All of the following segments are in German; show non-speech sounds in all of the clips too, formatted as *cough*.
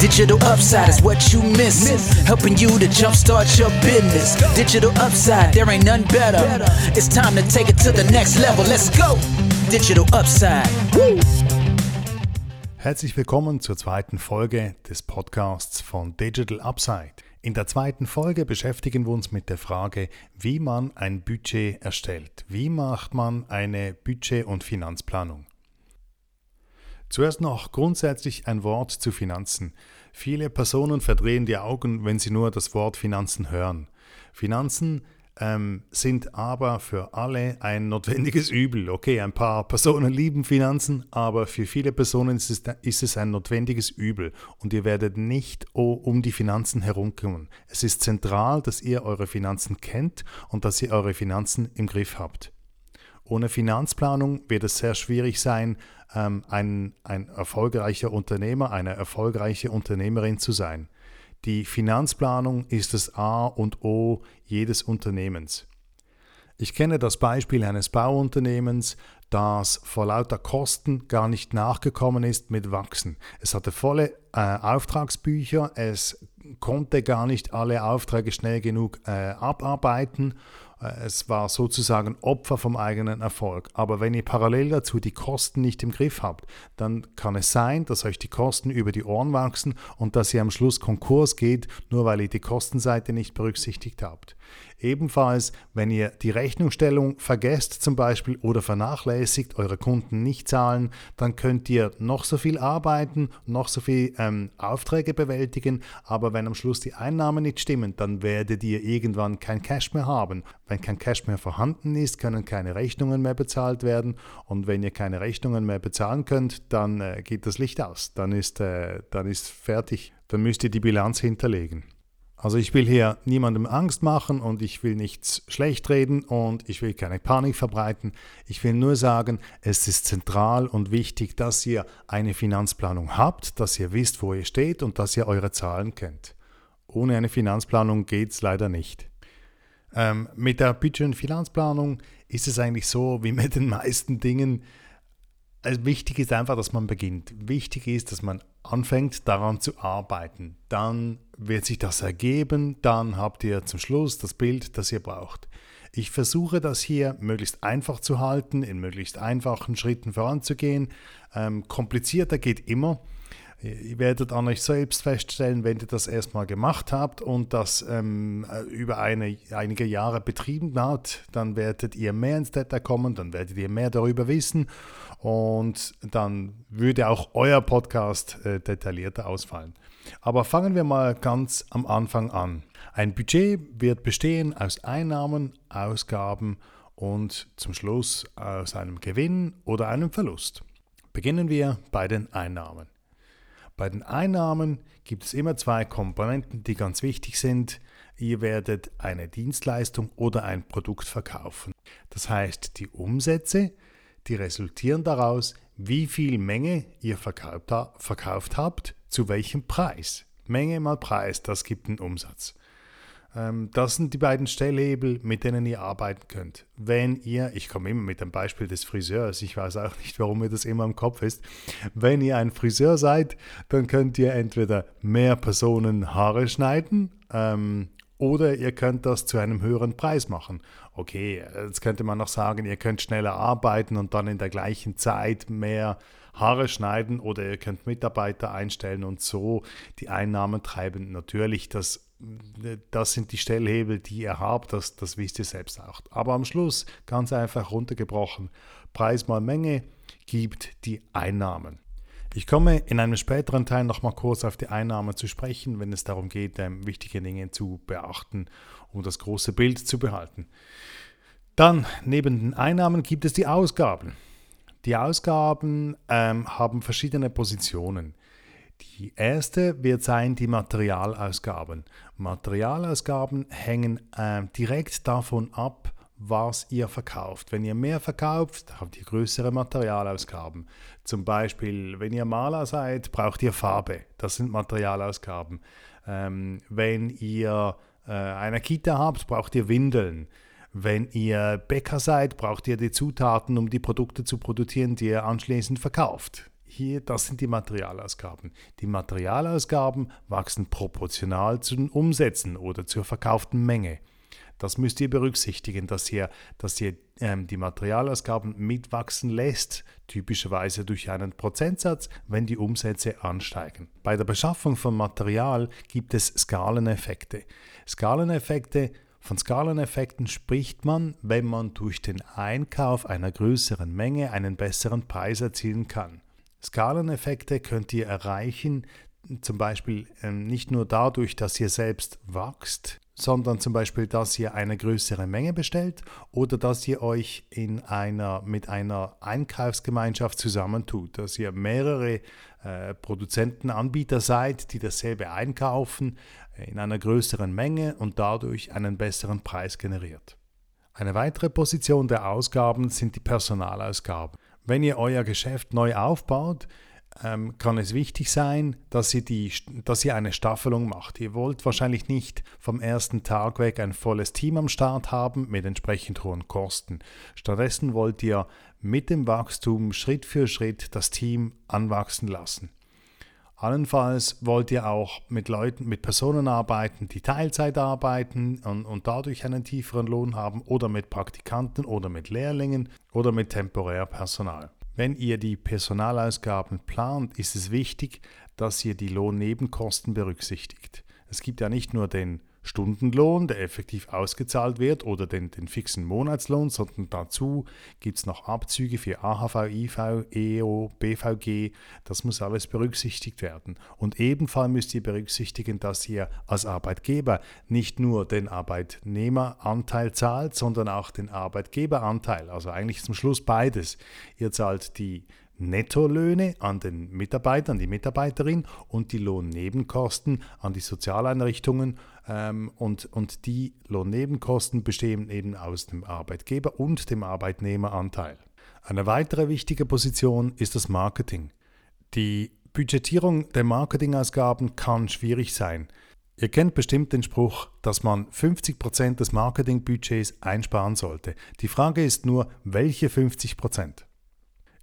Digital upside is what you miss. Helping you to jumpstart your business. Digital upside, there ain't none better. It's time to take it to the next level. Let's go. Digital upside. Woo. Herzlich willkommen zur zweiten Folge des Podcasts von Digital Upside. In der zweiten Folge beschäftigen wir uns mit der Frage, wie man ein Budget erstellt. Wie macht man eine Budget- und Finanzplanung? Zuerst noch grundsätzlich ein Wort zu Finanzen. Viele Personen verdrehen die Augen, wenn sie nur das Wort Finanzen hören. Finanzen ähm, sind aber für alle ein notwendiges *laughs* Übel. Okay, ein paar Personen lieben Finanzen, aber für viele Personen ist es, ist es ein notwendiges Übel und ihr werdet nicht um die Finanzen herumkommen. Es ist zentral, dass ihr eure Finanzen kennt und dass ihr eure Finanzen im Griff habt. Ohne Finanzplanung wird es sehr schwierig sein, ähm, ein, ein erfolgreicher Unternehmer, eine erfolgreiche Unternehmerin zu sein. Die Finanzplanung ist das A und O jedes Unternehmens. Ich kenne das Beispiel eines Bauunternehmens, das vor lauter Kosten gar nicht nachgekommen ist mit Wachsen. Es hatte volle äh, Auftragsbücher, es konnte gar nicht alle Aufträge schnell genug äh, abarbeiten es war sozusagen Opfer vom eigenen Erfolg. Aber wenn ihr parallel dazu die Kosten nicht im Griff habt, dann kann es sein, dass euch die Kosten über die Ohren wachsen und dass ihr am Schluss Konkurs geht, nur weil ihr die Kostenseite nicht berücksichtigt habt. Ebenfalls, wenn ihr die Rechnungsstellung vergesst zum Beispiel oder vernachlässigt, eure Kunden nicht zahlen, dann könnt ihr noch so viel arbeiten, noch so viel ähm, Aufträge bewältigen, aber wenn am Schluss die Einnahmen nicht stimmen, dann werdet ihr irgendwann kein Cash mehr haben. Wenn kein Cash mehr vorhanden ist, können keine Rechnungen mehr bezahlt werden und wenn ihr keine Rechnungen mehr bezahlen könnt, dann äh, geht das Licht aus, dann ist, äh, dann ist fertig, dann müsst ihr die Bilanz hinterlegen. Also ich will hier niemandem Angst machen und ich will nichts schlecht reden und ich will keine Panik verbreiten. Ich will nur sagen, es ist zentral und wichtig, dass ihr eine Finanzplanung habt, dass ihr wisst, wo ihr steht und dass ihr eure Zahlen kennt. Ohne eine Finanzplanung geht es leider nicht. Ähm, mit der Budget- und Finanzplanung ist es eigentlich so wie mit den meisten Dingen, also wichtig ist einfach, dass man beginnt. Wichtig ist, dass man anfängt daran zu arbeiten. Dann wird sich das ergeben, dann habt ihr zum Schluss das Bild, das ihr braucht. Ich versuche das hier möglichst einfach zu halten, in möglichst einfachen Schritten voranzugehen. Ähm, komplizierter geht immer. Ihr werdet an euch selbst feststellen, wenn ihr das erstmal gemacht habt und das ähm, über eine, einige Jahre betrieben habt, dann werdet ihr mehr ins Detail kommen, dann werdet ihr mehr darüber wissen und dann würde auch euer Podcast äh, detaillierter ausfallen. Aber fangen wir mal ganz am Anfang an. Ein Budget wird bestehen aus Einnahmen, Ausgaben und zum Schluss aus einem Gewinn oder einem Verlust. Beginnen wir bei den Einnahmen. Bei den Einnahmen gibt es immer zwei Komponenten, die ganz wichtig sind. Ihr werdet eine Dienstleistung oder ein Produkt verkaufen. Das heißt, die Umsätze, die resultieren daraus, wie viel Menge ihr verkauft, habt, zu welchem Preis. Menge mal Preis, das gibt einen Umsatz. Ähm, das sind die beiden Stellhebel, mit denen ihr arbeiten könnt. Wenn ihr, ich komme immer mit dem Beispiel des Friseurs, ich weiß auch nicht, warum mir das immer im Kopf ist, wenn ihr ein Friseur seid, dann könnt ihr entweder mehr Personen Haare schneiden ähm, oder ihr könnt das zu einem höheren Preis machen. Okay, jetzt könnte man noch sagen, ihr könnt schneller arbeiten und dann in der gleichen Zeit mehr Haare schneiden oder ihr könnt Mitarbeiter einstellen und so die Einnahmen treiben. Natürlich, das das sind die Stellhebel, die ihr habt, das, das wisst ihr selbst auch. Aber am Schluss, ganz einfach runtergebrochen, Preis mal Menge gibt die Einnahmen. Ich komme in einem späteren Teil nochmal kurz auf die Einnahmen zu sprechen, wenn es darum geht, ähm, wichtige Dinge zu beachten, um das große Bild zu behalten. Dann, neben den Einnahmen gibt es die Ausgaben. Die Ausgaben ähm, haben verschiedene Positionen. Die erste wird sein die Materialausgaben. Materialausgaben hängen äh, direkt davon ab, was ihr verkauft. Wenn ihr mehr verkauft, habt ihr größere Materialausgaben. Zum Beispiel, wenn ihr Maler seid, braucht ihr Farbe. Das sind Materialausgaben. Ähm, wenn ihr äh, eine Kita habt, braucht ihr Windeln. Wenn ihr Bäcker seid, braucht ihr die Zutaten, um die Produkte zu produzieren, die ihr anschließend verkauft. Hier, das sind die Materialausgaben. Die Materialausgaben wachsen proportional zu den Umsätzen oder zur verkauften Menge. Das müsst ihr berücksichtigen, dass ihr, dass ihr ähm, die Materialausgaben mitwachsen lässt, typischerweise durch einen Prozentsatz, wenn die Umsätze ansteigen. Bei der Beschaffung von Material gibt es Skaleneffekte. Skaleneffekte von Skaleneffekten spricht man, wenn man durch den Einkauf einer größeren Menge einen besseren Preis erzielen kann. Skaleneffekte könnt ihr erreichen, zum Beispiel ähm, nicht nur dadurch, dass ihr selbst wächst, sondern zum Beispiel, dass ihr eine größere Menge bestellt oder dass ihr euch in einer, mit einer Einkaufsgemeinschaft zusammentut, dass ihr mehrere äh, Produzenten, Anbieter seid, die dasselbe einkaufen äh, in einer größeren Menge und dadurch einen besseren Preis generiert. Eine weitere Position der Ausgaben sind die Personalausgaben. Wenn ihr euer Geschäft neu aufbaut, ähm, kann es wichtig sein, dass ihr, die, dass ihr eine Staffelung macht. Ihr wollt wahrscheinlich nicht vom ersten Tag weg ein volles Team am Start haben mit entsprechend hohen Kosten. Stattdessen wollt ihr mit dem Wachstum Schritt für Schritt das Team anwachsen lassen. Allenfalls wollt ihr auch mit Leuten, mit Personen arbeiten, die Teilzeit arbeiten und, und dadurch einen tieferen Lohn haben oder mit Praktikanten oder mit Lehrlingen oder mit temporär Personal. Wenn ihr die Personalausgaben plant, ist es wichtig, dass ihr die Lohnnebenkosten berücksichtigt. Es gibt ja nicht nur den Stundenlohn, der effektiv ausgezahlt wird, oder den, den fixen Monatslohn, sondern dazu gibt es noch Abzüge für AHV, IV, EO, BVG. Das muss alles berücksichtigt werden. Und ebenfalls müsst ihr berücksichtigen, dass ihr als Arbeitgeber nicht nur den Arbeitnehmeranteil zahlt, sondern auch den Arbeitgeberanteil. Also eigentlich zum Schluss beides. Ihr zahlt die Nettolöhne an den Mitarbeiter, an die Mitarbeiterin und die Lohnnebenkosten an die Sozialeinrichtungen. Ähm, und, und die Lohnnebenkosten bestehen eben aus dem Arbeitgeber und dem Arbeitnehmeranteil. Eine weitere wichtige Position ist das Marketing. Die Budgetierung der Marketingausgaben kann schwierig sein. Ihr kennt bestimmt den Spruch, dass man 50% des Marketingbudgets einsparen sollte. Die Frage ist nur, welche 50%?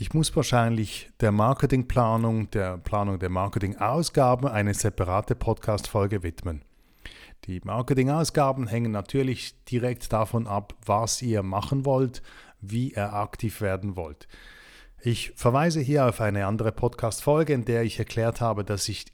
Ich muss wahrscheinlich der Marketingplanung, der Planung der Marketingausgaben eine separate Podcast-Folge widmen. Die Marketingausgaben hängen natürlich direkt davon ab, was ihr machen wollt, wie ihr aktiv werden wollt. Ich verweise hier auf eine andere Podcast-Folge, in der ich erklärt habe, dass ich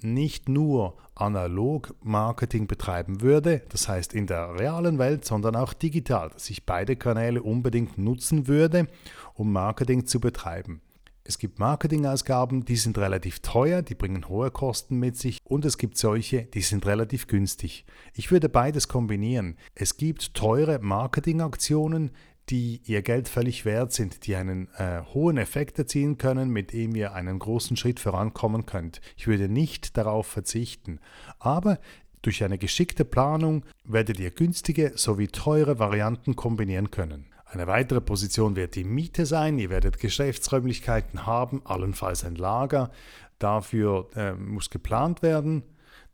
nicht nur analog Marketing betreiben würde, das heißt in der realen Welt, sondern auch digital, dass ich beide Kanäle unbedingt nutzen würde, um Marketing zu betreiben. Es gibt Marketingausgaben, die sind relativ teuer, die bringen hohe Kosten mit sich und es gibt solche, die sind relativ günstig. Ich würde beides kombinieren. Es gibt teure Marketingaktionen, die ihr Geld völlig wert sind, die einen äh, hohen Effekt erzielen können, mit dem ihr einen großen Schritt vorankommen könnt. Ich würde nicht darauf verzichten. Aber durch eine geschickte Planung werdet ihr günstige sowie teure Varianten kombinieren können. Eine weitere Position wird die Miete sein. Ihr werdet Geschäftsräumlichkeiten haben, allenfalls ein Lager. Dafür äh, muss geplant werden.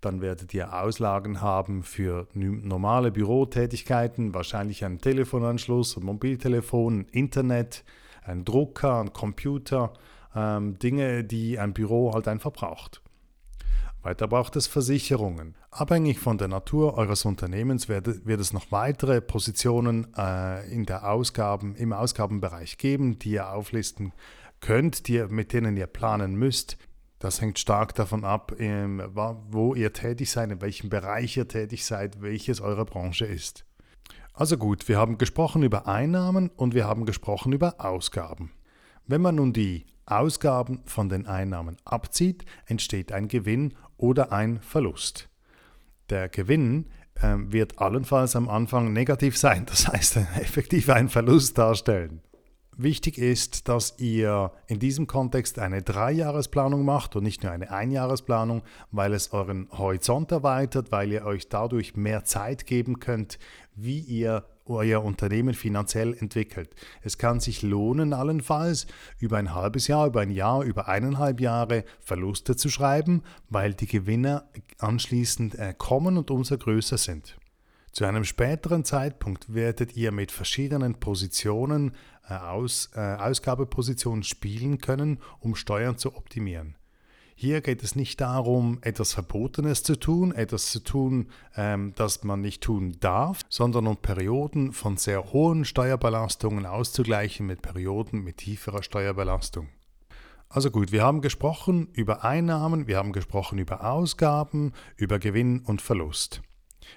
Dann werdet ihr Auslagen haben für normale Bürotätigkeiten, wahrscheinlich einen Telefonanschluss, ein Mobiltelefon, Internet, ein Drucker, ein Computer, ähm, Dinge, die ein Büro halt einfach braucht. Weiter braucht es Versicherungen. Abhängig von der Natur eures Unternehmens wird, wird es noch weitere Positionen äh, in der Ausgaben, im Ausgabenbereich geben, die ihr auflisten könnt, die, mit denen ihr planen müsst. Das hängt stark davon ab, wo ihr tätig seid, in welchem Bereich ihr tätig seid, welches eure Branche ist. Also gut, wir haben gesprochen über Einnahmen und wir haben gesprochen über Ausgaben. Wenn man nun die Ausgaben von den Einnahmen abzieht, entsteht ein Gewinn oder ein Verlust. Der Gewinn äh, wird allenfalls am Anfang negativ sein, das heißt *laughs* effektiv einen Verlust darstellen. Wichtig ist, dass ihr in diesem Kontext eine Dreijahresplanung macht und nicht nur eine Einjahresplanung, weil es euren Horizont erweitert, weil ihr euch dadurch mehr Zeit geben könnt, wie ihr euer Unternehmen finanziell entwickelt. Es kann sich lohnen, allenfalls über ein halbes Jahr, über ein Jahr, über eineinhalb Jahre Verluste zu schreiben, weil die Gewinne anschließend äh, kommen und umso größer sind. Zu einem späteren Zeitpunkt werdet ihr mit verschiedenen Positionen, äh, Aus, äh, Ausgabepositionen spielen können, um Steuern zu optimieren. Hier geht es nicht darum, etwas Verbotenes zu tun, etwas zu tun, ähm, das man nicht tun darf, sondern um Perioden von sehr hohen Steuerbelastungen auszugleichen mit Perioden mit tieferer Steuerbelastung. Also gut, wir haben gesprochen über Einnahmen, wir haben gesprochen über Ausgaben, über Gewinn und Verlust.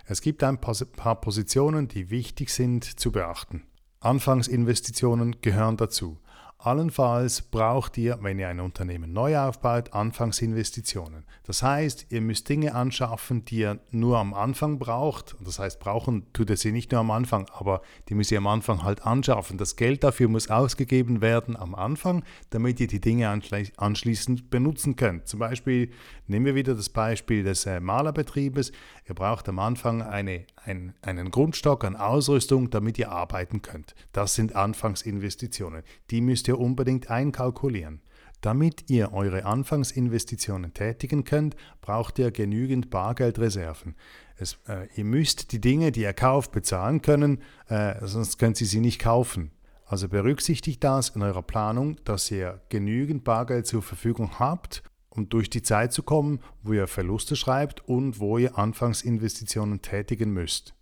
Es gibt ein paar Positionen, die wichtig sind zu beachten. Anfangsinvestitionen gehören dazu. Allenfalls braucht ihr, wenn ihr ein Unternehmen neu aufbaut, Anfangsinvestitionen. Das heißt, ihr müsst Dinge anschaffen, die ihr nur am Anfang braucht. Das heißt, brauchen tut ihr sie nicht nur am Anfang, aber die müsst ihr am Anfang halt anschaffen. Das Geld dafür muss ausgegeben werden am Anfang, damit ihr die Dinge anschließend benutzen könnt. Zum Beispiel nehmen wir wieder das Beispiel des äh, Malerbetriebes. Ihr braucht am Anfang eine, ein, einen Grundstock an Ausrüstung, damit ihr arbeiten könnt. Das sind Anfangsinvestitionen. Die müsst ihr unbedingt einkalkulieren. Damit ihr eure Anfangsinvestitionen tätigen könnt, braucht ihr genügend Bargeldreserven. Es, äh, ihr müsst die Dinge, die ihr kauft, bezahlen können, äh, sonst könnt ihr sie nicht kaufen. Also berücksichtigt das in eurer Planung, dass ihr genügend Bargeld zur Verfügung habt, um durch die Zeit zu kommen, wo ihr Verluste schreibt und wo ihr Anfangsinvestitionen tätigen müsst.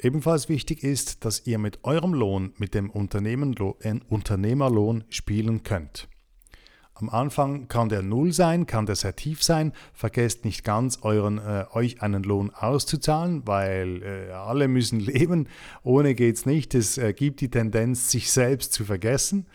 Ebenfalls wichtig ist, dass ihr mit eurem Lohn, mit dem äh, Unternehmerlohn spielen könnt. Am Anfang kann der null sein, kann der sehr tief sein. Vergesst nicht ganz, euren, äh, euch einen Lohn auszuzahlen, weil äh, alle müssen *laughs* leben. Ohne geht es nicht. Es äh, gibt die Tendenz, sich selbst zu vergessen.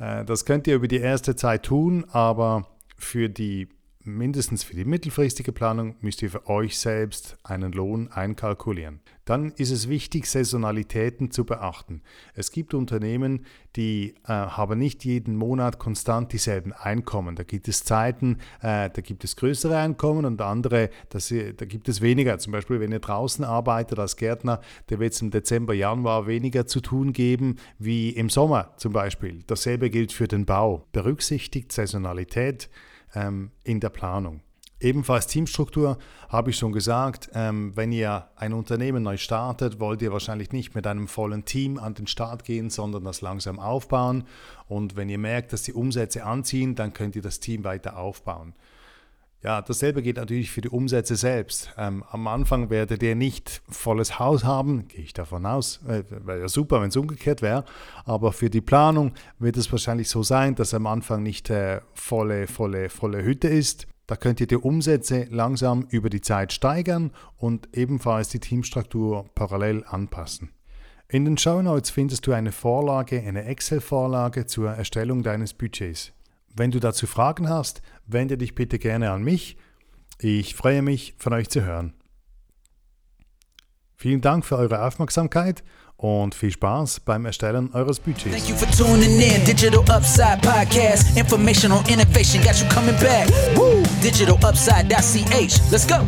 Äh, das könnt ihr über die erste Zeit tun, aber für die mindestens für die mittelfristige Planung müsst ihr für euch selbst einen Lohn einkalkulieren. Dann ist es wichtig, Saisonalitäten zu beachten. Es gibt Unternehmen, die äh, haben nicht jeden Monat konstant dieselben Einkommen. Da gibt es Zeiten, äh, da gibt es größere Einkommen und andere, das, da gibt es weniger. Zum Beispiel, wenn ihr draußen arbeitet als Gärtner, da wird es im Dezember, Januar weniger zu tun geben wie im Sommer zum Beispiel. Dasselbe gilt für den Bau. Berücksichtigt Saisonalität ähm, in der Planung. Ebenfalls Teamstruktur habe ich schon gesagt, ähm, wenn ihr ein Unternehmen neu startet, wollt ihr wahrscheinlich nicht mit einem vollen Team an den Start gehen, sondern das langsam aufbauen. Und wenn ihr merkt, dass die Umsätze anziehen, dann könnt ihr das Team weiter aufbauen. Ja, dasselbe geht natürlich für die Umsätze selbst. Ähm, am Anfang werdet ihr nicht volles Haus haben, gehe ich davon aus. Äh, wäre ja super, wenn es umgekehrt wäre. Aber für die Planung wird es wahrscheinlich so sein, dass am Anfang nicht äh, volle, volle, volle Hütte ist. Da könnt ihr die Umsätze langsam über die Zeit steigern und ebenfalls die Teamstruktur parallel anpassen. In den Show Notes findest du eine Vorlage, eine Excel-Vorlage zur Erstellung deines Budgets. Wenn du dazu Fragen hast, wende dich bitte gerne an mich. Ich freue mich, von euch zu hören. Vielen Dank für eure Aufmerksamkeit und viel Spaß beim Erstellen eures Budgets. Thank you for tuning in. Digital Upside Podcast. Information on innovation got you coming back. Woo! Digitalupside.ch. Let's go.